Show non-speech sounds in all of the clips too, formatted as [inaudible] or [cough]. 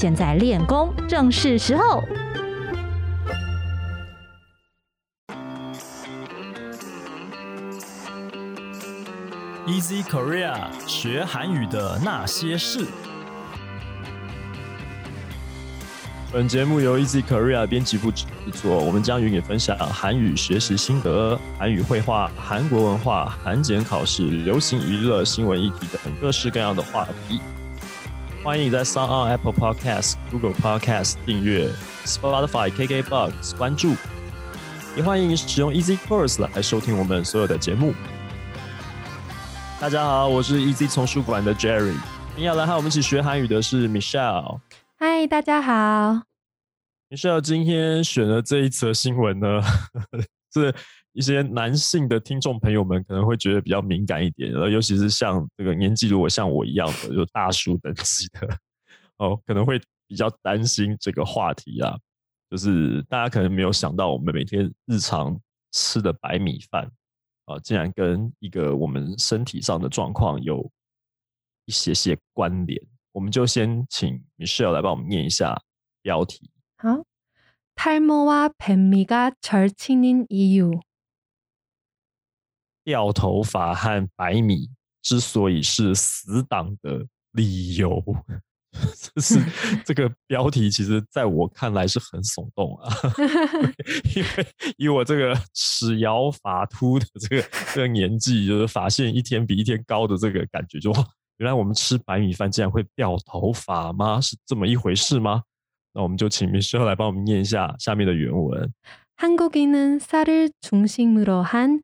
现在练功正是时候。Easy Korea 学韩语的那些事。本节目由 Easy Korea 编辑部制作，我们将与你分享韩语学习心得、韩语绘画、韩国文化、韩检考试、流行娱乐、新闻议题等各式各样的话题。欢迎你在 s o n on Apple Podcast、Google Podcast 订阅，Spotify、KKBox 关注，也欢迎使用 Easy Course 来收听我们所有的节目。大家好，我是 Easy 丛书馆的 Jerry。今天要来和我们一起学韩语的是 Michelle。嗨，大家好。Michelle 今天选的这一则新闻呢，是一些男性的听众朋友们可能会觉得比较敏感一点，呃，尤其是像这个年纪如果像我一样的，就大叔等级的哦，可能会比较担心这个话题啊。就是大家可能没有想到，我们每天日常吃的白米饭。啊，竟然跟一个我们身体上的状况有一些些关联，我们就先请 Michelle 来帮我们念一下标题。好，탈모와뱀미가절친인이 유。 掉头发和白米之所以是死党的理由。[laughs] 这是[laughs] 这个标题，其实在我看来是很耸动啊，[laughs] 因为以我这个齿摇发秃的这个这个年纪，就是发线一天比一天高的这个感觉，就原来我们吃白米饭竟然会掉头发吗？是这么一回事吗？那我们就请 Michelle 来帮我们念一下下面的原文。한국인은쌀을중심으로한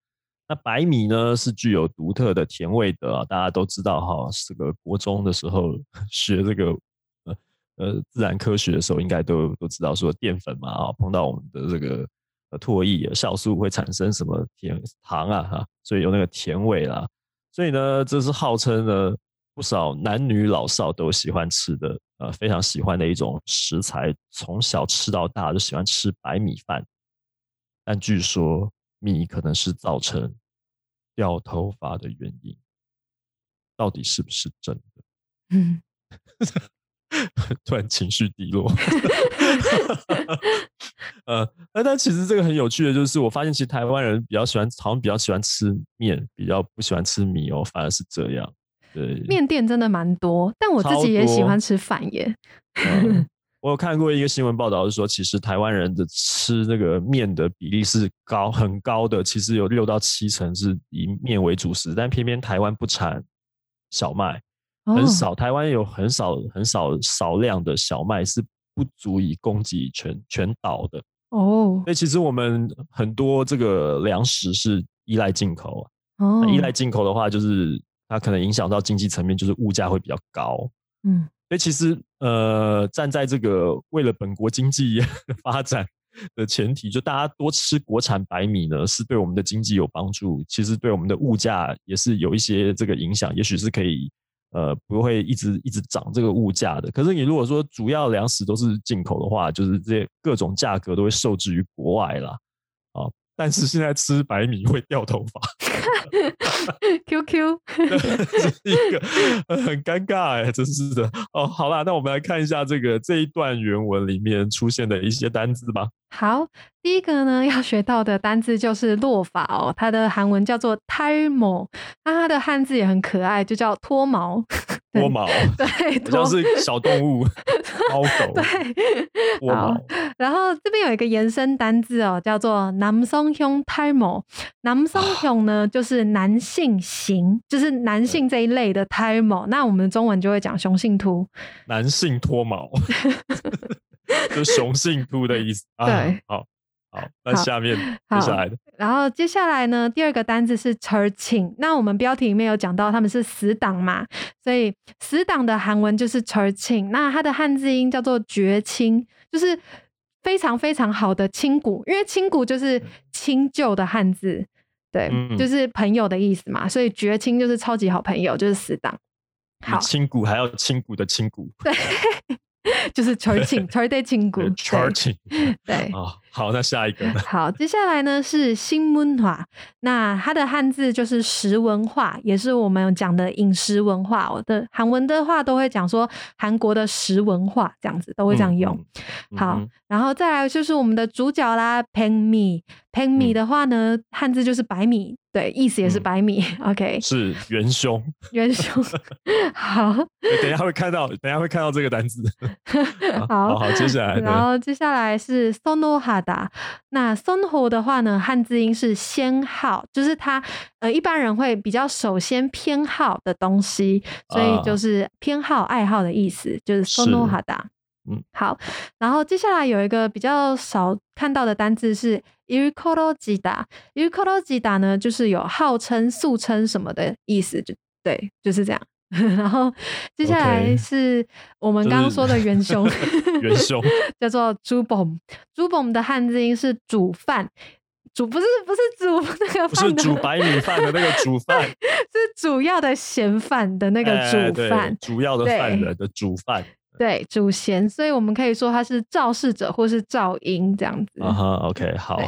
那白米呢是具有独特的甜味的啊，大家都知道哈。这个国中的时候 [laughs] 学这个呃呃自然科学的时候，应该都都知道说淀粉嘛啊，碰到我们的这个唾液酵素会产生什么甜糖啊哈，所以有那个甜味啦。所以呢，这是号称呢不少男女老少都喜欢吃的呃非常喜欢的一种食材，从小吃到大就喜欢吃白米饭。但据说米可能是造成掉头发的原因到底是不是真的？嗯，[laughs] 突然情绪低落。呃，那但其实这个很有趣的，就是我发现其实台湾人比较喜欢，好像比较喜欢吃面，比较不喜欢吃米哦，反而是这样。对，面店真的蛮多，但我自己也喜欢吃饭耶。我有看过一个新闻报道，是说其实台湾人的吃那个面的比例是高很高的，其实有六到七成是以面为主食，但偏偏台湾不产小麦，很少，台湾有很少很少少量的小麦是不足以供给全全岛的哦。所以其实我们很多这个粮食是依赖进口啊，依赖进口的话，就是它可能影响到经济层面，就是物价会比较高。嗯。所以其实，呃，站在这个为了本国经济 [laughs] 发展的前提，就大家多吃国产白米呢，是对我们的经济有帮助。其实对我们的物价也是有一些这个影响，也许是可以，呃，不会一直一直涨这个物价的。可是你如果说主要粮食都是进口的话，就是这些各种价格都会受制于国外啦。啊。但是现在吃白米会掉头发。[laughs] QQ，[laughs] 这是一个呃很尴尬哎，真是的哦。好啦，那我们来看一下这个这一段原文里面出现的一些单字吧。好，第一个呢要学到的单字就是落发哦，它的韩文叫做탈 모， 那它的汉字也很可爱，就叫脱毛。[laughs] 脱毛 [laughs] 对 [laughs] 主要是小动物猫狗对然后这边有一个延伸单字哦叫做男松胸 tymo 男松胸呢就是男性型就是男性这一类的 tymo 那我们中文就会讲雄性秃男性脱毛就雄性秃的意思。啊对。好好，那下面接下来的，然后接下来呢，第二个单字是 churching。那我们标题里面有讲到他们是死党嘛，所以死党的韩文就是 churching。那它的汉字音叫做绝亲，就是非常非常好的亲骨，因为亲骨就是亲旧的汉字，对，嗯就是朋友的意思嘛，所以绝亲就是超级好朋友，就是死党。比好，亲骨还要亲骨的亲骨对，[laughs] 就是 churching church 亲骨，[laughs] 对，charging 对。啊。好，那下一个呢？好，接下来呢是新文化，那它的汉字就是食文化，也是我们讲的饮食文化。我的韩文的话都会讲说韩国的食文化这样子，都会这样用。嗯好嗯，然后再来就是我们的主角啦，pen 米，pen 米的话呢，汉字就是白米，对，意思也是嗯白米。OK，是元凶。[laughs] 元凶。[laughs] 好，等一下会看到，等一下会看到这个单词。[laughs] 好好好，接下来然？后接下来是 sonohada，那 sono 的话呢，汉字音是先好，就是它呃一般人会比较首先偏好的东西，所以啊就是偏好、爱好的意思，就是是 sonohada。嗯，好，然后接下来有一个比较少看到的单字是 ilkologida 呢，就是有号称、素称什么的意思，就对，就是这样。[laughs] 然后接下来是我们刚刚说的元凶，[laughs] 元凶 [laughs] 叫做猪 bomb。猪 bomb 的汉字音是煮饭，煮不是不是煮那个不是，煮白米饭的那个煮饭，是主要的咸饭的那个煮饭。主要的对犯人的煮饭。对，主咸，所以我们可以说它是肇事者或是噪音这样子。啊哈，OK，好对，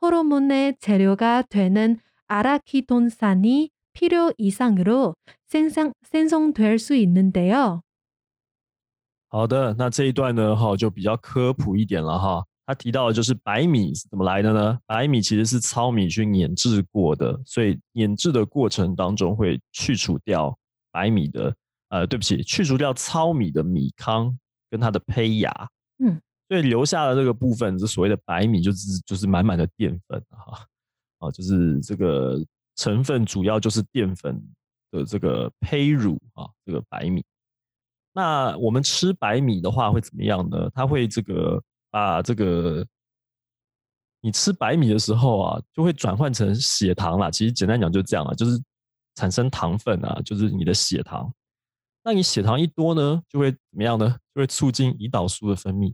호르몬의 재료가 되는 아라키돈산이 필요 이상으로 생성, 생성될 수 있는데요. 好的，那这一段呢，哈就比较科普一点了哈。他提到的就是白米是怎么来的呢？白米其实是糙米去碾制过的，所以碾制的过程当中会去除掉白米的，呃，对不起，去除掉糙米的米糠跟它的胚芽，嗯， 所以留下的这个部分是所谓的白米，就是就是满满的淀粉哈，啊，就是这个成分主要就是淀粉的这个胚乳啊，这个白米。那我们吃白米的话会怎么样呢？它会这个把这个你吃白米的时候啊，就会转换成血糖啦。其实简单讲就这样啊，就是产生糖分啊，就是你的血糖。那你血糖一多呢，就会怎么样呢？就会促进胰岛素的分泌。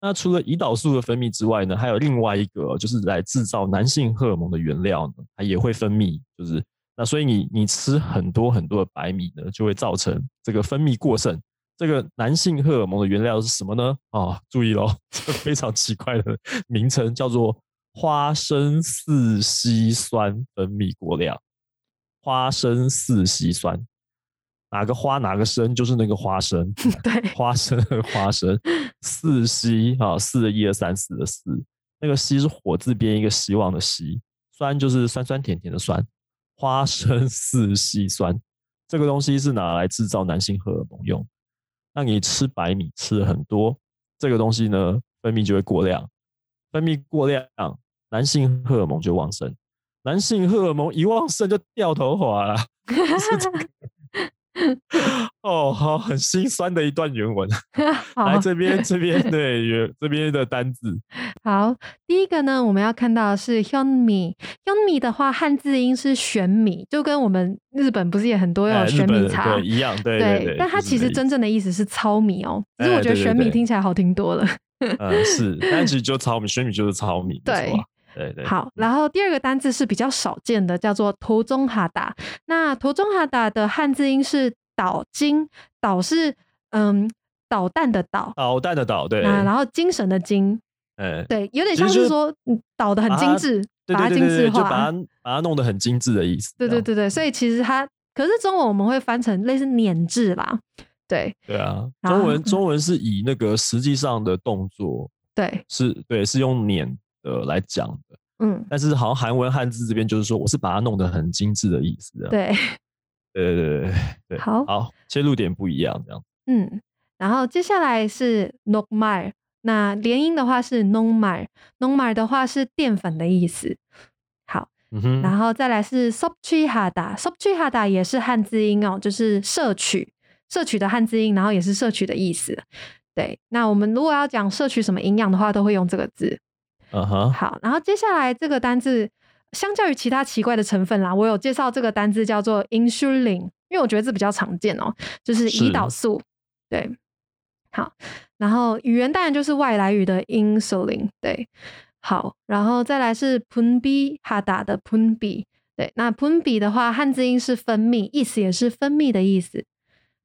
那除了胰岛素的分泌之外呢，还有另外一个就是来制造男性荷尔蒙的原料呢，它也会分泌，就是那所以你你吃很多很多的白米呢，就会造成这个分泌过剩。这个男性荷尔蒙的原料是什么呢？啊，注意喽，这个非常奇怪的名称叫做花生四烯酸分泌过量。花生四烯酸，哪个花哪个生就是那个花生，[laughs] 对，花生和花生，四烯啊，四的一二三四的四，那个烯是火字边一个希望的希，酸就是酸酸甜甜的酸，花生四烯酸。这个东西是拿来制造男性荷尔蒙用。那你吃白米吃了很多，这个东西呢分泌就会过量，分泌过量，男性荷尔蒙就旺盛，男性荷尔蒙一旺盛就掉头发了，[laughs] [laughs] 哦，好，很心酸的一段原文。[laughs] 好来这边，这边对原这边的单字，[laughs] 好，第一个呢，我们要看到的是 hyun mi。hyun mi 的话，汉字音是玄米，就跟我们日本不是也很多有玄米本茶对，一样，对对对。但它其实真正的意思是糙米哦。只是我觉得玄米听起来好听多了。呃是，但其实就糙米，玄米就是糙米，对对对。好，然后第二个单字是比较少见的，叫做途中哈达。那途中哈达的汉字音是导精，导是嗯导弹的导，导弹的导，对，那然后精神的精，哎，对，有点像是说嗯导的很精致，把它精致化。把它把它弄得很精致的意思。对对对对，所以其实它，可是中文我们会翻成类似碾制啦。对对啊，中文嗯中文是以那个实际上的动作对，是对，是用碾的来讲的，嗯，但是好像韩文汉字这边就是说我是把它弄得很精致的意思，[laughs] 对，对对对对对，好好，切入点不一样，这样嗯，然后接下来是 n o m a r 那连音的话是 n o m a r n o m a r 的话是淀粉的意思。好，嗯哼，然后再来是 sobchihada，sobchihada 也是汉字音哦，就是摄取，摄取的汉字音，然后也是摄取的意思。对，那我们如果要讲摄取什么营养的话，都会用这个字。嗯哼，好，然后接下来这个单字，相较于其他奇怪的成分啦，我有介绍这个单字叫做 insulin，因为我觉得这比较常见哦，就是胰岛素。对，好，然后语言当然就是外来语的 insulin。对，好，然后再来是 punbi 哈达的 punbi。对，那 punbi 的话，汉字音是分泌，意思也是分泌的意思。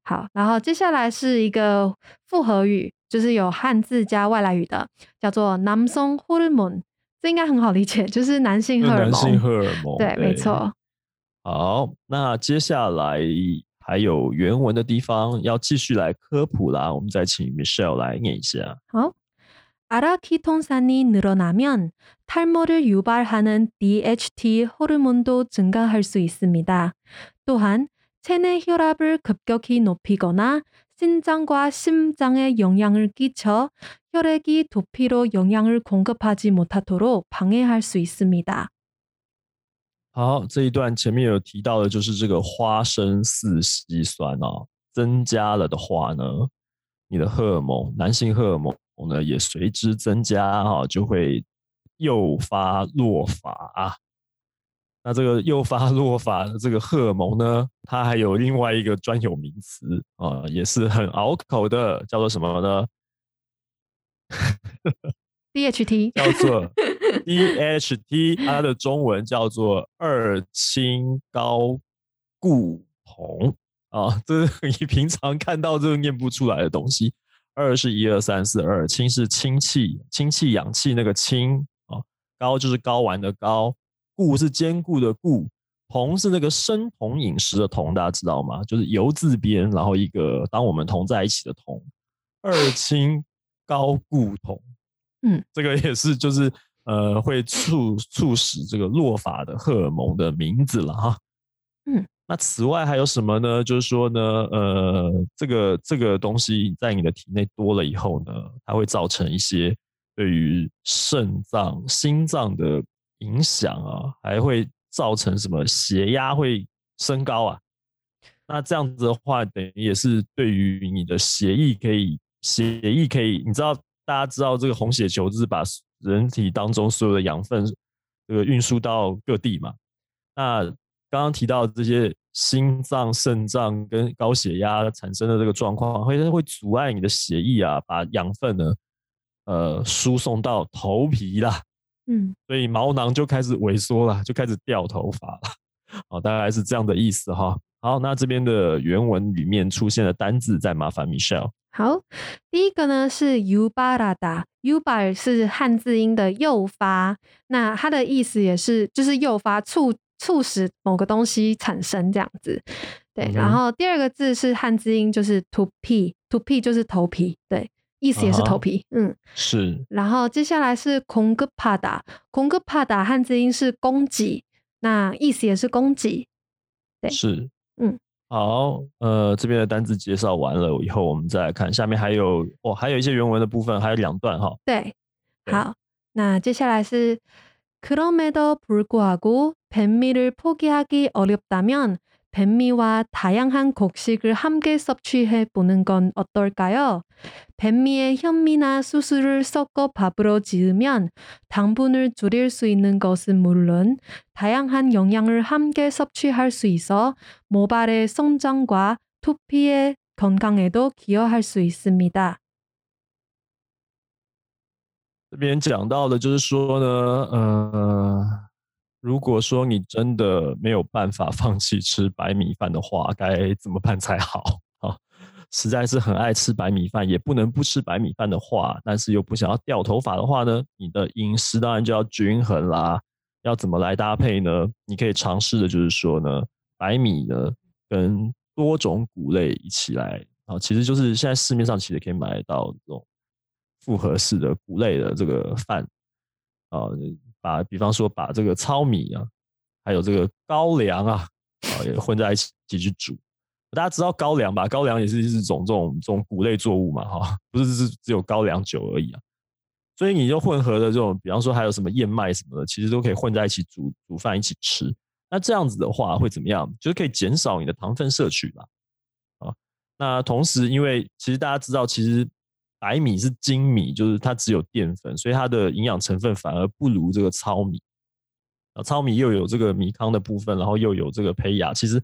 好，然后接下来是一个复合语，就是有汉字加外来语的，叫做남성 hormone，这应该很好理解，就是男性就荷尔蒙。男性荷尔蒙，对，没错。好，那接下来还有原文的地方要继续来科普啦，我们再请 Michelle 来念一下。好. 아라키톤산이 늘어나면 탈모를 유발하는 DHT 호르몬도 증가할 수 있습니다. 또한 체내 혈압을 급격히 높이거나 신장과 심장에 영향을 끼쳐 혈액이 두피로 영양을 공급하지 못하도록 방해할 수 있습니다. 好，这一段前面有提到的，就是这个花生四烯酸哦，增加了的话呢，你的荷尔蒙，男性荷尔蒙呢也随之增加哈、就会诱发落发啊。 那这个诱发落发的这个荷尔蒙呢，它还有另外一个专有名词啊、也是很拗口的，叫做什么呢？DHT 叫做 DHT，它的中文叫做二氢高固酮啊，这是你平常看到这个念不出来的东西。二是一二三四二，氢是氢气，氢气氧气那个氢啊，高就是睾丸的睾，固是坚固的固，酮是那个生酮饮食的酮，大家知道吗？就是油字边，然后一个当我们同在一起的同，二氢高固酮。嗯这个也是就是呃会促促使这个落发的荷尔蒙的名字了哈。嗯，那此外还有什么呢？就是说呢，呃，这个这个东西在你的体内多了以后呢，它会造成一些对于肾脏、心脏的影响啊，还会造成什么血压会升高啊。那这样子的话，等于也是对于你的血液可以血液可以，你知道大家知道这个红血球就是把人体当中所有的养分这个运输到各地嘛。那刚刚提到这些心脏、肾脏跟高血压产生的这个状况，会会阻碍你的血液啊，把养分呢，呃，输送到头皮啦，嗯所以毛囊就开始萎缩了，就开始掉头发了。好，大概是这样的意思哈。好，那这边的原文里面出现的单字，再麻烦 Michelle。好，第一个呢是 yubarada，yubar 是汉字音的诱发，那它的意思也是就是诱发、促促使某个东西产生这样子。对，嗯然后第二个字是汉字音，就是 to p，to p 就是头皮，对，意思也是啊哈头皮，嗯。是然后接下来是 k o n g p a d a k o n g p a d a 汉字音是供给，那意思也是供给。对是，嗯，好，呃，这边的单字介绍完了以后，我们再来看下面还有哦，还有一些原文的部分，还有两段哈。对，对好，那接下来是그럼에도불구하고뱀미를포기하기어렵다면 뱀 뱀미와 다양한 곡식을 함께 섭취해 보는 건 어떨까요? 뱀미의 현미나 수수를 섞어 밥으로 지으면 당분을 줄일 수 있는 것은 물론 다양한 영양을 함께 섭취할 수 있어 모발의 성장과 두피의 건강에도 기여할 수 있습니다. 这边讲到的就是说呢，呃， 如果说你真的没有办法放弃吃白米饭的话，该怎么办才好啊？实在是很爱吃白米饭，也不能不吃白米饭的话，但是又不想要掉头发的话呢，你的饮食当然就要均衡啦。要怎么来搭配呢？你可以尝试的就是说呢，白米呢跟多种谷类一起来啊，其实就是现在市面上其实可以买到这种复合式的谷类的这个饭啊，把比方说把这个糙米啊，还有这个高粱啊，啊也混在一起去煮。大家知道高粱吧？高粱也是一种这种这种谷类作物嘛，哈，[laughs] 不是是只有高粱酒而已啊。所以你就混合的这种，比方说还有什么燕麦什么的，其实都可以混在一起煮煮饭一起吃。那这样子的话会怎么样？就是可以减少你的糖分摄取啦。啊，那同时因为其实大家知道，其实白米是精米，就是它只有淀粉，所以它的营养成分反而不如这个糙米。啊，糙米又有这个米糠的部分，然后又有这个胚芽，其实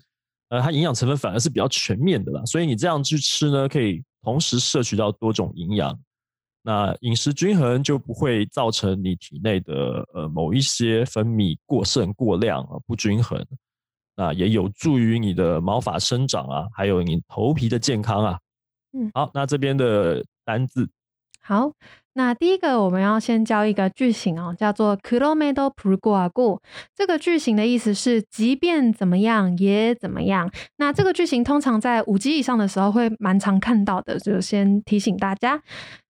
呃它营养成分反而是比较全面的啦。所以你这样去吃呢，可以同时摄取到多种营养。那饮食均衡就不会造成你体内的呃某一些分泌过剩过量啊不均衡，那也有助于你的毛发生长啊，还有你头皮的健康啊。嗯，好，那这边的单字。好，那第一个我们要先教一个句型哦，叫做 “kromedo p r g u a g u 这个句型的意思是“即便怎么样也怎么样”。那这个句型通常在五级以上的时候会蛮常看到的，就先提醒大家。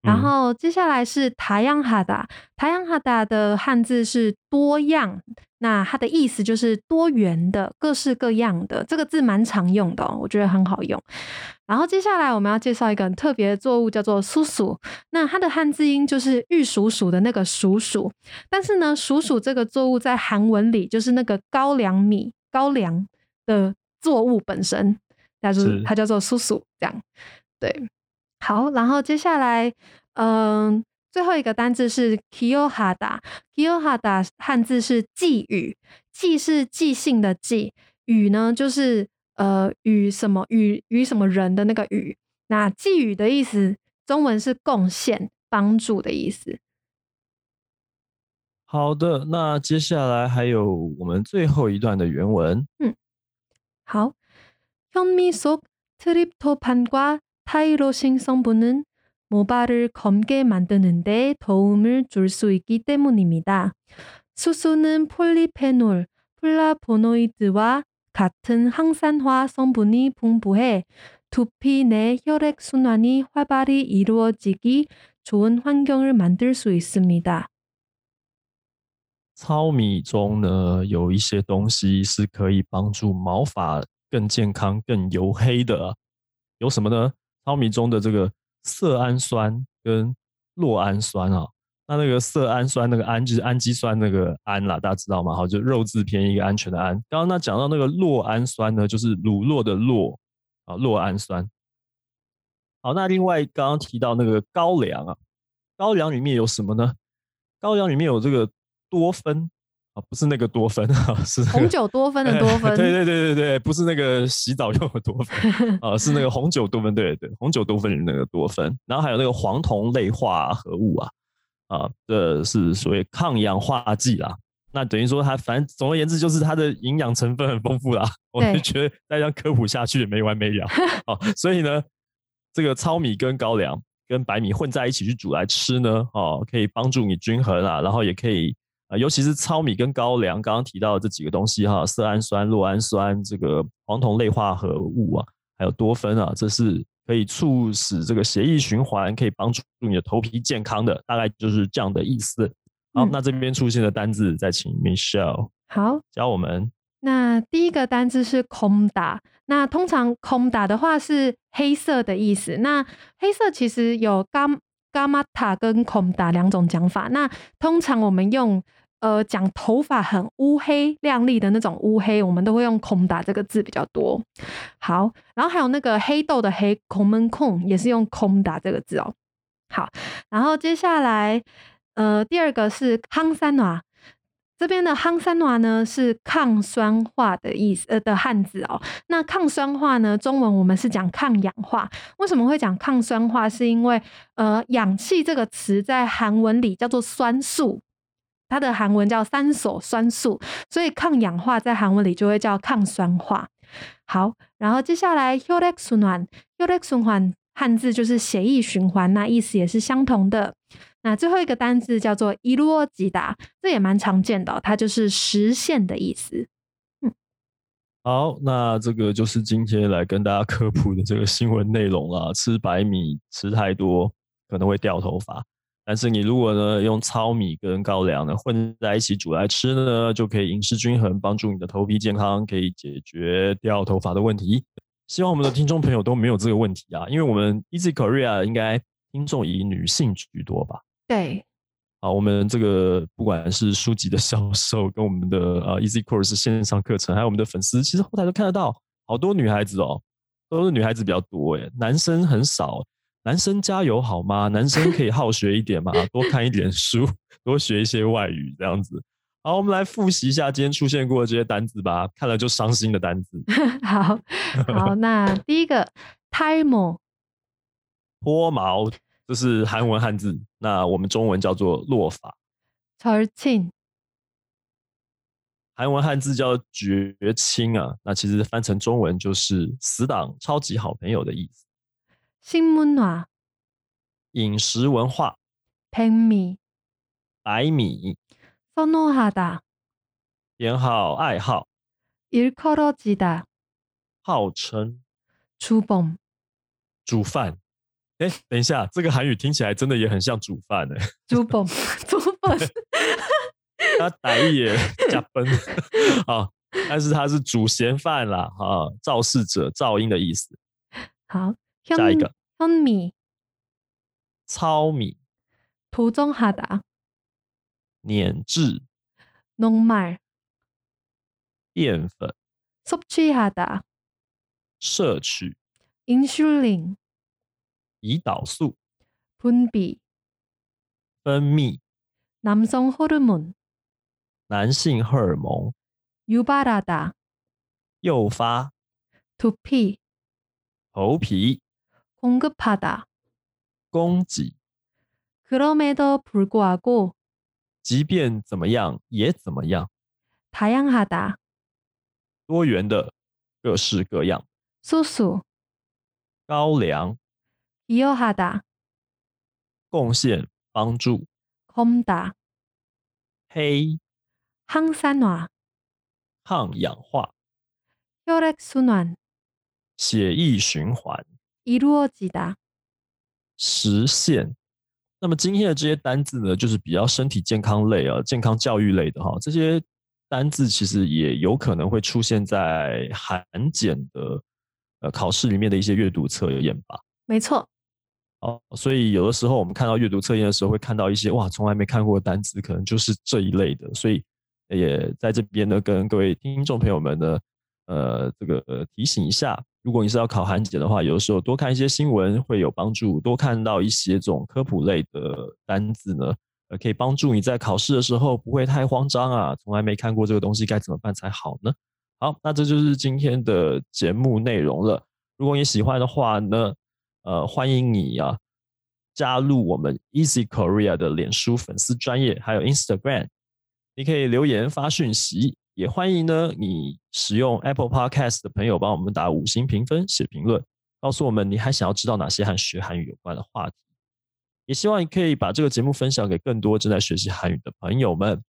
然后接下来是塔央哈达，塔央哈达的汉字是多样，那它的意思就是多元的、各式各样的。这个字蛮常用的、我觉得很好用。然后接下来我们要介绍一个很特别的作物，叫做“鼠鼠”。那它的汉字音就是“玉鼠鼠”的那个“鼠鼠”，但是呢，“鼠鼠”这个作物在韩文里就是那个高粱米、高粱的作物本身，它是它叫做“鼠鼠”这样。对，好，然后接下来嗯。最后一个单字是 kiyohada，kiyohada 汉字是寄语，寄是寄信的寄，语呢就是呃与什么与与什么人的那个语。那寄语的意思，中文是贡献、帮助的意思。好的，那接下来还有我们最后一段的原文。嗯，好，현미속트립토판과타이로신성분은 모발을 검게 만드는 데 도움을 줄 수 있기 때문입니다. 수수는 폴리페놀, 플라보노이드와 같은 항산화 성분이 풍부해 두피 내 혈액순환이 활발히 이루어지기 좋은 환경을 만들 수 있습니다. 糙米中呢有一些东西是可以帮助毛发更健康、更黝黑的，有什么呢？糙米中的这个 色氨酸跟酪氨酸啊，那那个色氨酸那个氨就是氨基酸那个氨啦，大家知道吗？好，就肉字偏一个安全的安。刚刚那讲到那个酪氨酸呢，就是乳酪的酪啊，酪氨酸。好，那另外刚刚提到那个高粱啊，高粱里面有什么呢？高粱里面有这个多酚。啊，不是那个多酚啊，[laughs] 是红酒多酚的多 [laughs] 酚。对对对对对，不是那个洗澡用的多酚啊，[laughs] 是那个红酒多酚。对对，红酒多酚里那个多酚。然后还有那个黄酮类化合物啊，啊，这是所谓抗氧化剂啦。那等于说它，反正总而言之就是它的营养成分很丰富啦。我就觉得再这样科普下去也没完没了。啊，所以呢，这个糙米跟高粱跟白米混在一起去煮来吃呢，哦，可以帮助你均衡啊，然后也可以。啊，尤其是糙米跟高粱，刚刚提到的这几个东西哈，色氨酸、酪氨酸、这个黄酮类化合物啊，还有多酚啊，这是可以促使这个血液循环，可以帮助你的头皮健康的，大概就是这样的意思。好，那这边出现的单字，再请 Michelle 好教我们。那第一个单字是空打，那通常空打的话是黑色的意思。那黑色其实有伽伽马塔跟空打两种讲法。那通常我们用呃讲头发很乌黑亮丽的那种乌黑，我们都会用空打这个字比较多。好，然后还有那个黑豆的黑空门空也是用空打这个字哦。好，然后接下来呃第二个是康三暖。这边的夯三瓦呢是抗酸化的意思，呃的汉字哦。那抗酸化呢，中文我们是讲抗氧化。为什么会讲抗酸化？是因为呃，氧气这个词在韩文里叫做酸素，它的韩文叫三索酸素，所以抗氧化在韩文里就会叫抗酸化。好，然后接下来 h o r e x u n h h o r e x u n h 汉字就是血液循环，那意思也是相同的。那最后一个单字叫做伊洛吉达，这也蛮常见的，它就是实现的意思。嗯，好，那这个就是今天来跟大家科普的这个新闻内容啦。吃白米吃太多可能会掉头发，但是你如果呢用糙米跟高粱呢混在一起煮来吃呢，就可以饮食均衡，帮助你的头皮健康，可以解决掉头发的问题。希望我们的听众朋友都没有这个问题啊，因为我们 Easy Korea 应该听众以女性居多吧。对，好，我们这个不管是书籍的销售，跟我们的呃 Easy Course 线上课程，还有我们的粉丝，其实后台都看得到，好多女孩子哦，都是女孩子比较多诶，男生很少。男生加油好吗？[laughs] 男生可以好学一点嘛，多看一点书，[laughs] 多学一些外语，这样子。好，我们来复习一下今天出现过的这些单词吧，看了就伤心的单词。[laughs] 好好，那第一个 time 脱毛。这是韩文汉字，那我们中文叫做落发。절친韩文汉字叫绝亲啊，那其实翻成中文就是死党、超级好朋友的意思。新문화饮食文化。백 미， 白米。선호하 다， 偏好、爱好。일컬어지 다， 号称。주 범， 煮饭。哎，等一下，这个韩语听起来真的也很像煮饭哎。煮饭，[laughs] 煮饭，他打一也[laughs] 加分[laughs] 啊，但是他是煮咸饭啦，哈，肇事者、噪音的意思。好， 下一个，糙米，糙米，土中哈达，碾制，农말淀粉，섭취하 다， 摄取， 인슐린。 胰岛素分泌分泌男性荷尔蒙男性荷尔蒙유발하다诱发头皮头皮 공급하다供给그럼에도불구하고即便怎么样也怎么样다양하다多元的各式各样수수高粱 기여하다 贡献帮助 검다 黑 항산화 抗氧化 혈액순환 血液循环 이루어지다 实现。那么今天的这些单字呢，就是比较身体健康类啊，健康教育类的哈。这些单字其实也有可能会出现在韩检的呃考试里面的一些阅读测验吧。没错。哦，所以有的时候我们看到阅读测验的时候，会看到一些哇，从来没看过的单词，可能就是这一类的。所以也在这边呢，跟各位听众朋友们呢，呃，这个提醒一下， 如果你是要考韩检的话，有的时候多看一些新闻会有帮助，多看到一些这种科普类的单字呢，呃，可以帮助你在考试的时候不会太慌张啊。从来没看过这个东西，该怎么办才好呢？好，那这就是今天的节目内容了。如果你喜欢的话呢？呃，欢迎你啊，加入我们 Easy Korea 的脸书粉丝专业，还有 Instagram，你可以留言发讯息，也欢迎呢你使用 Apple Podcast 的朋友帮我们打五星评分、写评论，告诉我们你还想要知道哪些和学韩语有关的话题，也希望你可以把这个节目分享给更多正在学习韩语的朋友们。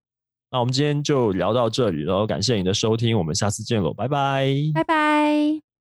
那我们今天就聊到这里喽，感谢你的收听，我们下次见喽，拜拜，拜拜。